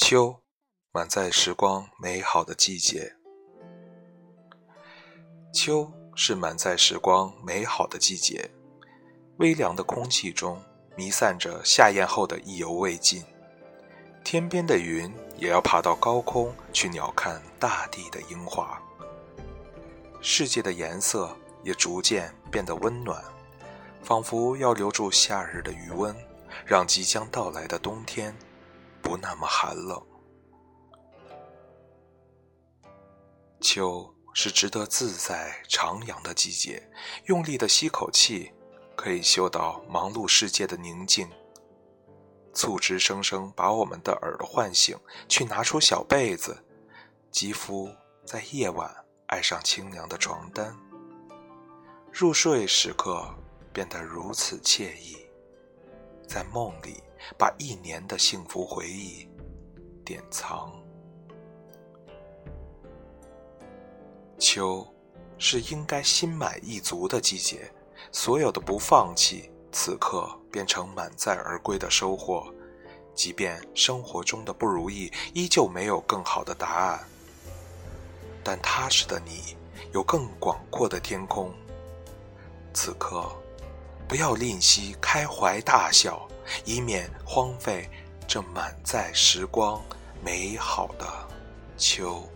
秋，满载时光美好的季节。秋是满载时光美好的季节，微凉的空气中弥散着夏宴后的意犹未尽。天边的云也要爬到高空去鸟瞰大地的樱花。世界的颜色也逐渐变得温暖，仿佛要留住夏日的余温，让即将到来的冬天。不那么寒冷。秋是值得自在徜徉的季节，用力的吸口气，可以嗅到忙碌世界的宁静。促织声声把我们的耳朵唤醒，去拿出小被子，肌肤在夜晚爱上清凉的床单，入睡时刻变得如此惬意，在梦里。把一年的幸福回忆典藏。秋，是应该心满意足的季节，所有的不放弃，此刻变成满载而归的收获。即便生活中的不如意依旧没有更好的答案，但踏实的你有更广阔的天空。此刻，不要吝惜开怀大笑。以免荒废这满载时光美好的秋。